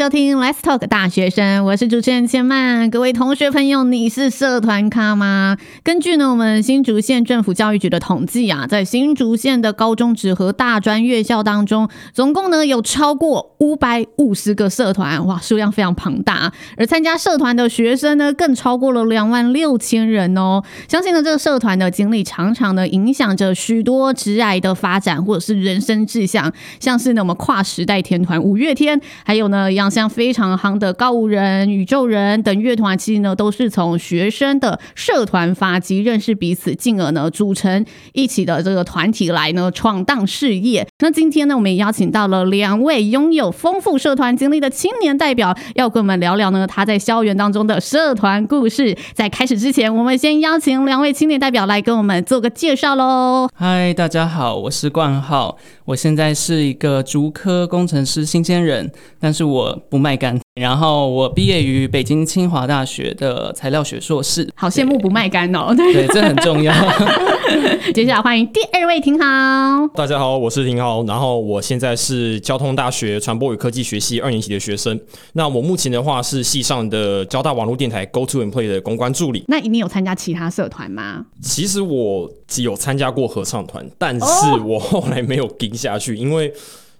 收听 Let's Talk 大学生，我是主持人千曼。各位同学朋友，你是社团咖吗？根据呢我们新竹县政府教育局的统计啊，在新竹县的高中职和大专院校当中，总共呢有超过五百五十个社团，哇，数量非常庞大。而参加社团的学生呢，更超过了两万六千人哦。相信呢这个社团的经历，常常呢影响着许多职涯的发展，或者是人生志向。像是呢我们跨时代天团五月天，还有呢。一样像非常夯的告五人、宇宙人等乐团，其实呢都是从学生的社团发迹，认识彼此，进而呢组成一起的这个团体来呢闯荡事业。那今天呢，我们也邀请到了两位拥有丰富社团经历的青年代表，要跟我们聊聊呢他在校园当中的社团故事。在开始之前，我们先邀请两位青年代表来跟我们做个介绍喽。嗨，大家好，我是冠浩，我现在是一个竹科工程师新鲜人，但是我。我不卖干，然后我毕业于北京清华大学的材料学硕士。好羡慕不卖干哦，对，对，这很重要。接下来欢迎第二位廷豪。大家好，我是廷豪，然后我现在是交通大学传播与科技学系二年级的学生。那我目前的话是系上的交大网络电台 Go To Employ 的公关助理。那你有参加其他社团吗？其实我只有参加过合唱团，但是我后来没有跟下去，因为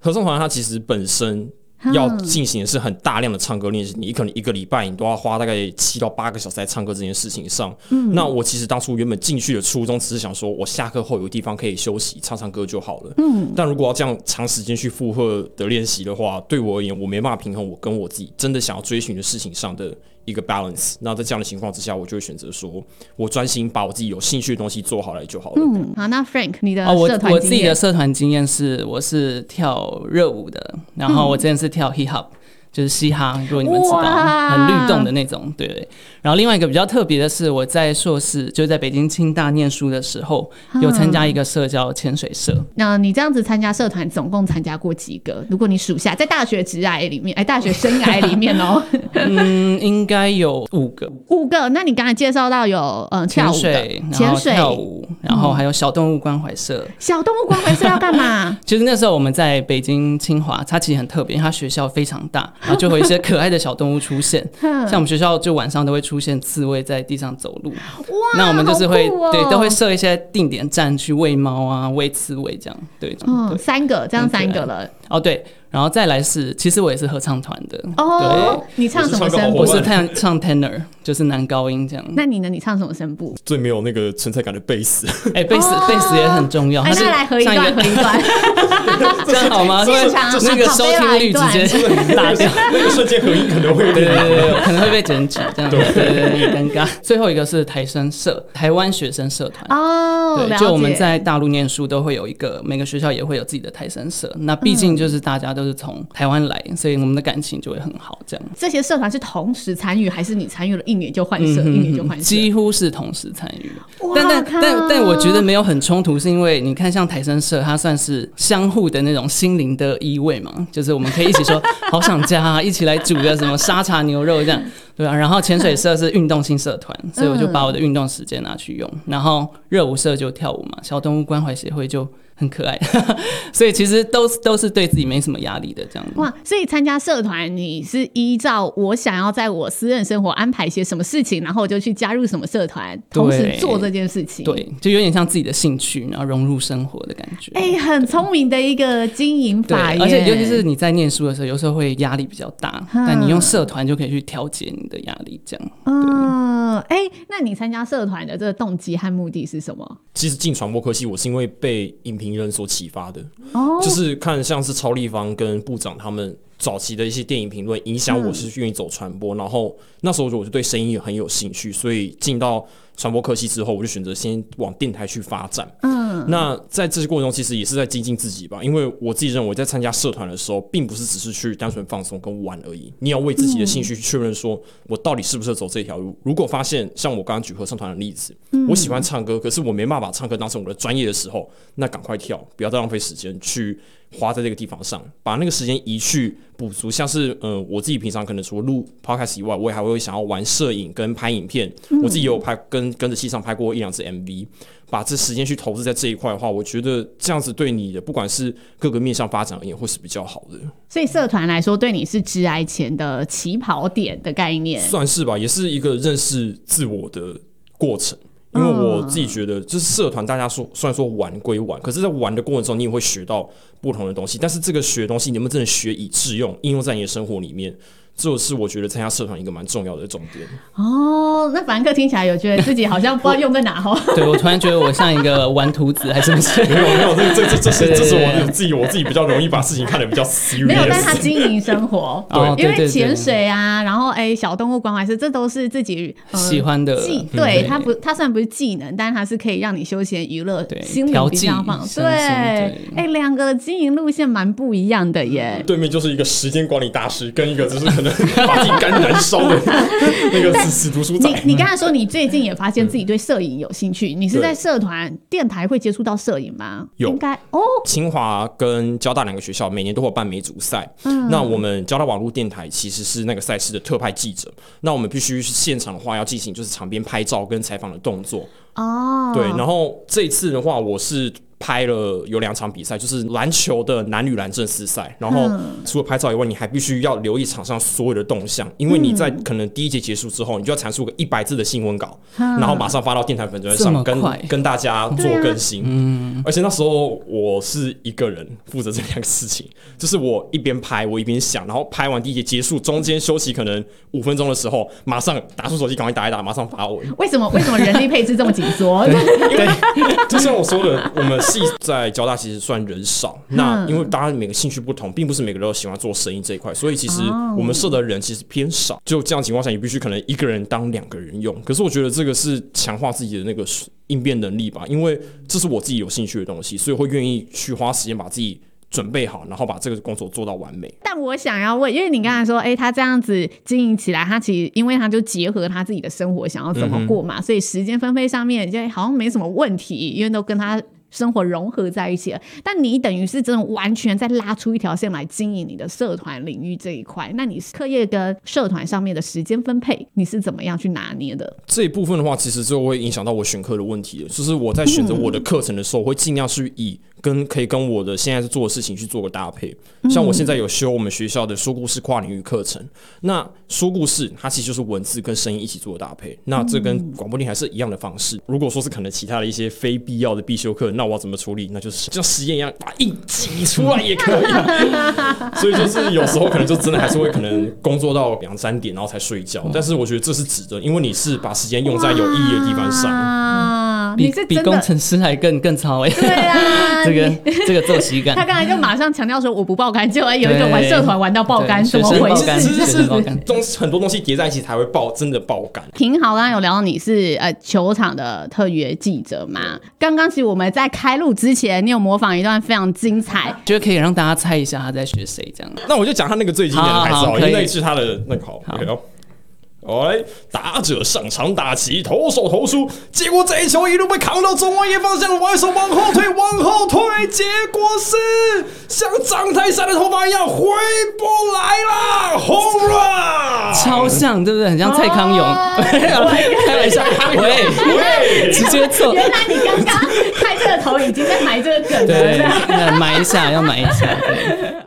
合唱团它其实本身。要进行的是很大量的唱歌练习，你可能一个礼拜你都要花大概七到八个小时在唱歌这件事情上。嗯，那我其实当初原本进去的初衷只是想说，我下课后有地方可以休息唱唱歌就好了。嗯，但如果要这样长时间去负荷的练习的话，对我而言，我没办法平衡我跟我自己真的想要追寻的事情上的一个 balance，那在这样的情况之下，我就会选择说，我专心把我自己有兴趣的东西做好来就好了。嗯，好，那 Frank，你的哦，我我自己的社团经验是，我是跳热舞的，然后我之前是跳 hip hop。就是嘻哈，如果你们知道，很律动的那种，对对。然后另外一个比较特别的是，我在硕士就在北京清大念书的时候，有参加一个社交潜水社。那你这样子参加社团，总共参加过几个？如果你数下，在大学职涯里面，哎，大学生涯里面哦，嗯，应该有五个。五个？那你刚才介绍到有嗯跳舞的潜水跳舞，然后还有小动物关怀社。小动物关怀社要干嘛？其实那时候我们在北京清华，它其实很特别，因为它学校非常大。然后就会有一些可爱的小动物出现，像我们学校就晚上都会出现刺猬在地上走路，哇，那我们就是会、哦、对都会设一些定点站去喂猫啊、喂刺猬这样，对，嗯，对三个这样三个了，哦对。然后再来是，其实我也是合唱团的哦。你唱什么声部？我是唱唱 tenor，就是男高音这样。那你呢？你唱什么声部？最没有那个存在感的贝斯。哎，贝斯贝斯也很重要。那来合一段，合一段，这样好吗？现场那个收听率直接大掉，那个瞬间合音可能会对对对，可能会被剪辑，这样对对对，尴尬。最后一个是台生社，台湾学生社团哦。对，就我们在大陆念书都会有一个，每个学校也会有自己的台生社。那毕竟就是大家都。是从台湾来，所以我们的感情就会很好。这样，这些社团是同时参与，还是你参与了一年就换社，一年就换社？几乎是同时参与。但但但但我觉得没有很冲突，是因为你看，像台生社，它算是相相互的那种心灵的依偎嘛，就是我们可以一起说好想家，啊，一起来煮个什么沙茶牛肉这样，对啊。然后潜水社是运动性社团，所以我就把我的运动时间拿去用。然后热舞社就跳舞嘛，小动物关怀协会就。很可爱，所以其实都是都是对自己没什么压力的这样子。哇，所以参加社团，你是依照我想要在我私人生活安排些什么事情，然后我就去加入什么社团，同时做这件事情。对，就有点像自己的兴趣，然后融入生活的感觉。哎、欸，很聪明的一个经营法。而且尤其是你在念书的时候，有时候会压力比较大，但你用社团就可以去调节你的压力，这样。嗯，哎、欸，那你参加社团的这个动机和目的是什么？其实进传播科系，我是因为被影评人所启发的，oh. 就是看像是超立方跟部长他们早期的一些电影评论，影响我是愿意走传播。嗯、然后那时候我就对声音也很有兴趣，所以进到传播科系之后，我就选择先往电台去发展。嗯，那在这些过程中，其实也是在精进自己吧。因为我自己认为，在参加社团的时候，并不是只是去单纯放松跟玩而已。你要为自己的兴趣去确认，说我到底适不适合走这条路。如果发现像我刚刚举合唱团的例子，我喜欢唱歌，可是我没办法把唱歌当成我的专业的时候，那赶快跳，不要再浪费时间去花在这个地方上，把那个时间移去补足，像是呃，我自己平常可能除了录 podcast 以外，我也还会想要玩摄影跟拍影片。嗯、我自己也有拍跟跟着戏上拍过一两次 MV，把这时间去投资在这一块的话，我觉得这样子对你的不管是各个面向发展而言，会是比较好的。所以社团来说，对你是职涯前的起跑点的概念，算是吧，也是一个认识自我的过程。因为我自己觉得，就是社团，大家说虽然说玩归玩，可是，在玩的过程中，你也会学到不同的东西。但是，这个学的东西，你能不能真的学以致用，应用在你的生活里面？这是我觉得参加社团一个蛮重要的重点哦。那凡客听起来有觉得自己好像不知道用在哪哈？对，我突然觉得我像一个玩图子，还是不是？没有没有，这这这这是这是我自己我自己比较容易把事情看得比较 serious。没有，但是他经营生活，对，因为潜水啊，然后哎，小动物关怀师，这都是自己喜欢的技。对他不，他虽然不是技能，但是他是可以让你休闲娱乐，心理比较放松。对，哎，两个经营路线蛮不一样的耶。对面就是一个时间管理大师，跟一个就是可能。把自己肝燃烧的 那个死死读书仔。你你刚才说你最近也发现自己对摄影有兴趣，你是在社团电台会接触到摄影吗？有，应该哦。清华跟交大两个学校每年都会办美组赛，嗯，那我们交大网络电台其实是那个赛事的特派记者，那我们必须是现场的话要进行就是场边拍照跟采访的动作哦。对，然后这一次的话我是。拍了有两场比赛，就是篮球的男女篮正式赛。然后除了拍照以外，你还必须要留意场上所有的动向，因为你在可能第一节结束之后，你就要阐述个一百字的新闻稿，然后马上发到电台粉专上跟跟大家做更新。嗯，而且那时候我是一个人负责这两个事情，就是我一边拍我一边想，然后拍完第一节结束，中间休息可能五分钟的时候，马上打出手机赶快打一打，马上发文。为什么为什么人力配置这么紧缩？对，就像我说的，我们。在交大其实算人少，那因为大家每个兴趣不同，并不是每个人都喜欢做生意这一块，所以其实我们社的人其实偏少。就这样情况下，你必须可能一个人当两个人用。可是我觉得这个是强化自己的那个应变能力吧，因为这是我自己有兴趣的东西，所以会愿意去花时间把自己。准备好，然后把这个工作做到完美。但我想要问，因为你刚才说，哎，他这样子经营起来，他其实因为他就结合他自己的生活，想要怎么过嘛，嗯、所以时间分配上面就好像没什么问题，因为都跟他生活融合在一起了。但你等于是真的完全在拉出一条线来经营你的社团领域这一块，那你课业跟社团上面的时间分配，你是怎么样去拿捏的？这一部分的话，其实就会影响到我选课的问题了。就是我在选择我的课程的时候，我会尽量去以。跟可以跟我的现在在做的事情去做个搭配，像我现在有修我们学校的说故事跨领域课程，那说故事它其实就是文字跟声音一起做的搭配，那这跟广播电台是一样的方式。如果说是可能其他的一些非必要的必修课，那我怎么处理？那就是像实验一样把硬挤出来也可以。所以就是有时候可能就真的还是会可能工作到两三点然后才睡觉，但是我觉得这是值得，因为你是把时间用在有意义的地方上。比比工程师还更更超哎！对啊，这个这个作息感。他刚才就马上强调说我不爆肝，结果有一种玩社团玩到爆肝，怎么回事？其实是东很多东西叠在一起才会爆，真的爆肝。挺好，刚刚有聊到你是呃球场的特约记者嘛？刚刚其实我们在开录之前，你有模仿一段非常精彩，觉得可以让大家猜一下他在学谁这样。那我就讲他那个最经典的台词，因为那是他的那个好。哎，打者上场打击，投手投出，结果这一球一路被扛到中外野方向，外手往后退，往后退，结果是像张泰山的头发一样回不来了，Home run，超像，对不对？很像蔡康永，开玩笑，喂喂，直接错。原来你刚刚 头已经在埋这个梗了，对，埋一下，要埋一下。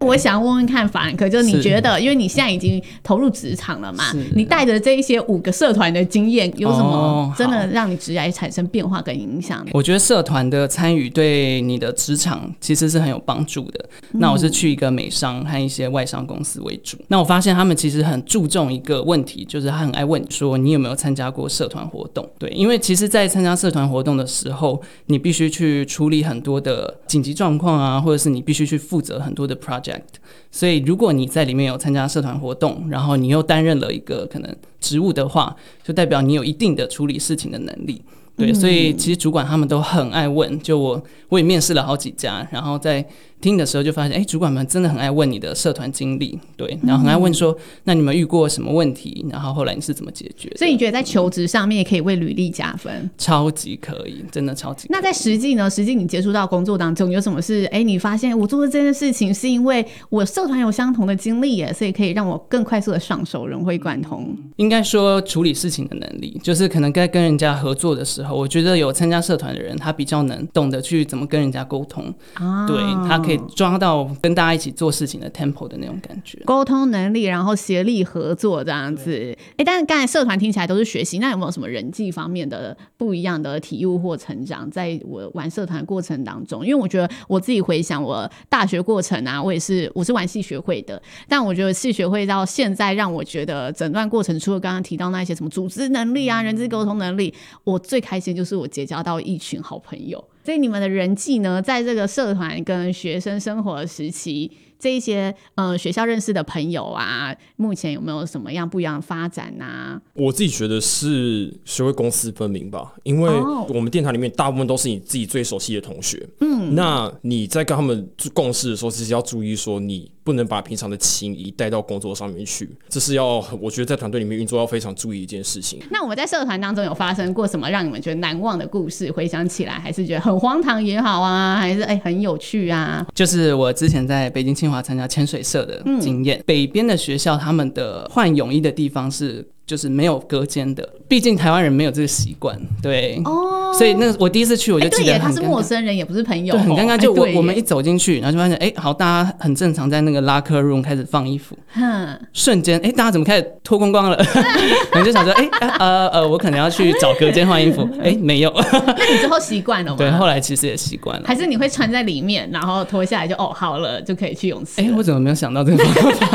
我想问问看，法兰克，就是你觉得，因为你现在已经投入职场了嘛，你带着。这一些五个社团的经验有什么真的让你职业产生变化跟影响？我觉得社团的参与对你的职场其实是很有帮助的。那我是去一个美商和一些外商公司为主。那我发现他们其实很注重一个问题，就是他很爱问说你有没有参加过社团活动？对，因为其实，在参加社团活动的时候，你必须去处理很多的紧急状况啊，或者是你必须去负责很多的 project。所以，如果你在里面有参加社团活动，然后你又担任了一个可能。职务的话，就代表你有一定的处理事情的能力，对，所以其实主管他们都很爱问。就我，我也面试了好几家，然后在。听的时候就发现，哎、欸，主管们真的很爱问你的社团经历，对，然后很爱问说，嗯、那你们遇过什么问题？然后后来你是怎么解决？所以你觉得在求职上面也可以为履历加分？超级可以，真的超级。那在实际呢？实际你接触到工作当中有什么是？哎、欸，你发现我做的这件事情是因为我社团有相同的经历耶，所以可以让我更快速的上手，融会贯通。应该说处理事情的能力，就是可能该跟人家合作的时候，我觉得有参加社团的人，他比较能懂得去怎么跟人家沟通。啊，对，他可以。抓到跟大家一起做事情的 tempo 的那种感觉，沟通能力，然后协力合作这样子。哎、欸，但是刚才社团听起来都是学习，那有没有什么人际方面的不一样的体悟或成长？在我玩社团过程当中，因为我觉得我自己回想我大学过程啊，我也是我是玩系学会的，但我觉得系学会到现在让我觉得整段过程，除了刚刚提到那些什么组织能力啊、人际沟通能力，我最开心就是我结交到一群好朋友。所以你们的人际呢，在这个社团跟学生生活时期，这一些呃学校认识的朋友啊，目前有没有什么样不一样的发展啊？我自己觉得是学会公私分明吧，因为我们电台里面大部分都是你自己最熟悉的同学，嗯，那你在跟他们共事的时候，其实要注意说你。不能把平常的情谊带到工作上面去，这是要我觉得在团队里面运作要非常注意一件事情。那我们在社团当中有发生过什么让你们觉得难忘的故事？回想起来还是觉得很荒唐也好啊，还是哎、欸、很有趣啊？就是我之前在北京清华参加潜水社的经验。嗯、北边的学校他们的换泳衣的地方是。就是没有隔间的，毕竟台湾人没有这个习惯，对，哦，所以那我第一次去我就记得很他是陌生人也不是朋友，对，很尴尬。就我我们一走进去，然后就发现，哎，好，大家很正常在那个 locker room 开始放衣服，哼，瞬间，哎，大家怎么开始脱光光了？我就想说，哎，呃呃，我可能要去找隔间换衣服，哎，没有。那你之后习惯了吗？对，后来其实也习惯了。还是你会穿在里面，然后脱下来就哦好了，就可以去泳池。哎，我怎么没有想到这个方法？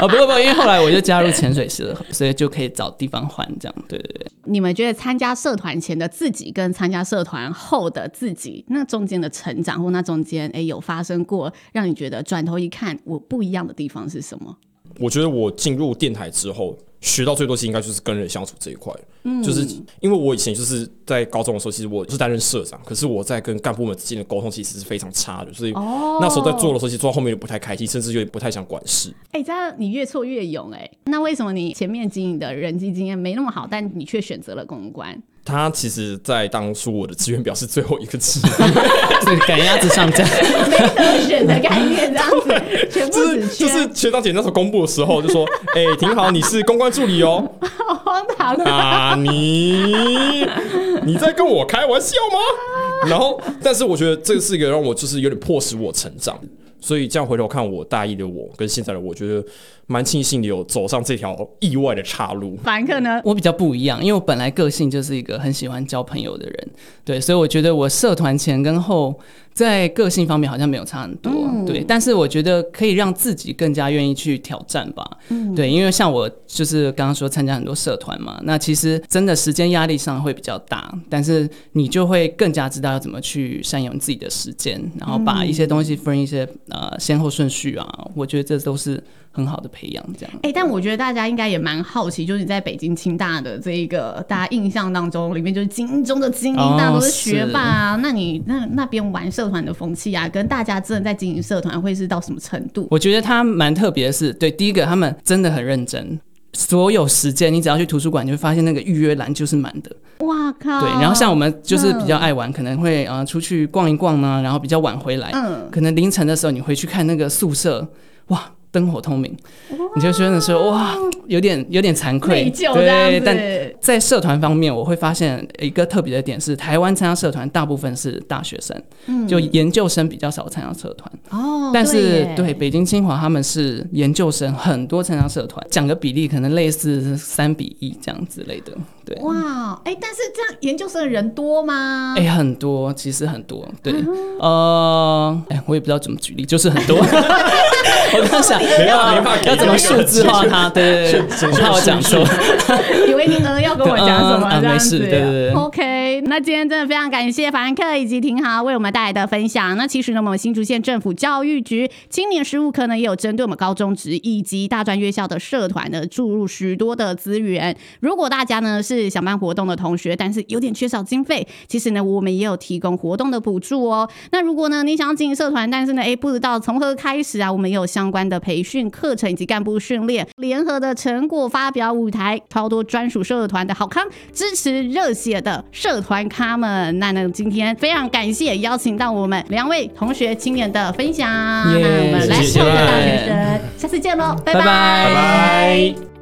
啊，不过不，因为后来我就加入潜水社，所以就可以找地方。换这样，对对对。你们觉得参加社团前的自己跟参加社团后的自己，那中间的成长或那中间，哎，有发生过让你觉得转头一看我不一样的地方是什么？我觉得我进入电台之后。学到最多其实应该就是跟人相处这一块，嗯，就是因为我以前就是在高中的时候，其实我是担任社长，可是我在跟干部们之间的沟通其实是非常差的，所以那时候在做的时候，其实做到后面也不太开心，甚至有点不太想管事。哎、欸，这样你越挫越勇哎、欸，那为什么你前面经营的人际经验没那么好，但你却选择了公关？他其实，在当初我的志愿表是最后一个字，对，赶鸭子上架，没得选的概念，这样子，全部就是就是学长姐那时候公布的时候就说，哎、欸，挺好，你是公关助理哦，好荒唐啊！你你在跟我开玩笑吗？然后，但是我觉得这是一个让我就是有点迫使我成长，所以这样回头看我大一的我跟现在的我觉得。蛮庆幸的有走上这条意外的岔路。凡客呢？我比较不一样，因为我本来个性就是一个很喜欢交朋友的人，对，所以我觉得我社团前跟后在个性方面好像没有差很多，嗯、对。但是我觉得可以让自己更加愿意去挑战吧，嗯、对，因为像我就是刚刚说参加很多社团嘛，那其实真的时间压力上会比较大，但是你就会更加知道要怎么去善用自己的时间，然后把一些东西分一些呃先后顺序啊，我觉得这都是。很好的培养，这样。哎、欸，但我觉得大家应该也蛮好奇，就是你在北京清大的这一个大家印象当中，里面就是精英中的精英，大家都是学霸啊。哦、那你那那边玩社团的风气啊，跟大家真的在经营社团会是到什么程度？我觉得他蛮特别的是，对，第一个他们真的很认真，所有时间你只要去图书馆，你会发现那个预约栏就是满的。哇靠！对，然后像我们就是比较爱玩，嗯、可能会呃出去逛一逛呢，然后比较晚回来，嗯，可能凌晨的时候你回去看那个宿舍，哇。灯火通明，你就觉得说哇，有点有点惭愧，对。但在社团方面，我会发现一个特别的点是，台湾参加社团大部分是大学生，嗯，就研究生比较少参加社团。哦，但是对北京清华他们是研究生很多参加社团，讲个比例可能类似三比一这样之类的。对，哇，哎，但是这样研究生的人多吗？哎，很多，其实很多。对，呃，哎，我也不知道怎么举例，就是很多。我刚想。没要 要怎么数字化它？对对对，怕我讲错。以为您呢要跟我讲什么？没事，对对对。OK，那今天真的非常感谢凡客以及廷豪为我们带来的分享。那其实呢，我们新竹县政府教育局青年事务科呢，也有针对我们高中职以及大专院校的社团呢，注入许多的资源。如果大家呢是想办活动的同学，但是有点缺少经费，其实呢，我们也有提供活动的补助哦。那如果呢，你想要经营社团，但是呢，哎，不知道从何开始啊，我们也有相关的培训课程以及干部训练，联合的成果发表舞台，超多专属社团的好康，支持热血的社团咖们。那那，今天非常感谢邀请到我们两位同学青年的分享那我们来，谢谢大学生，下次见喽，拜拜。拜拜拜拜。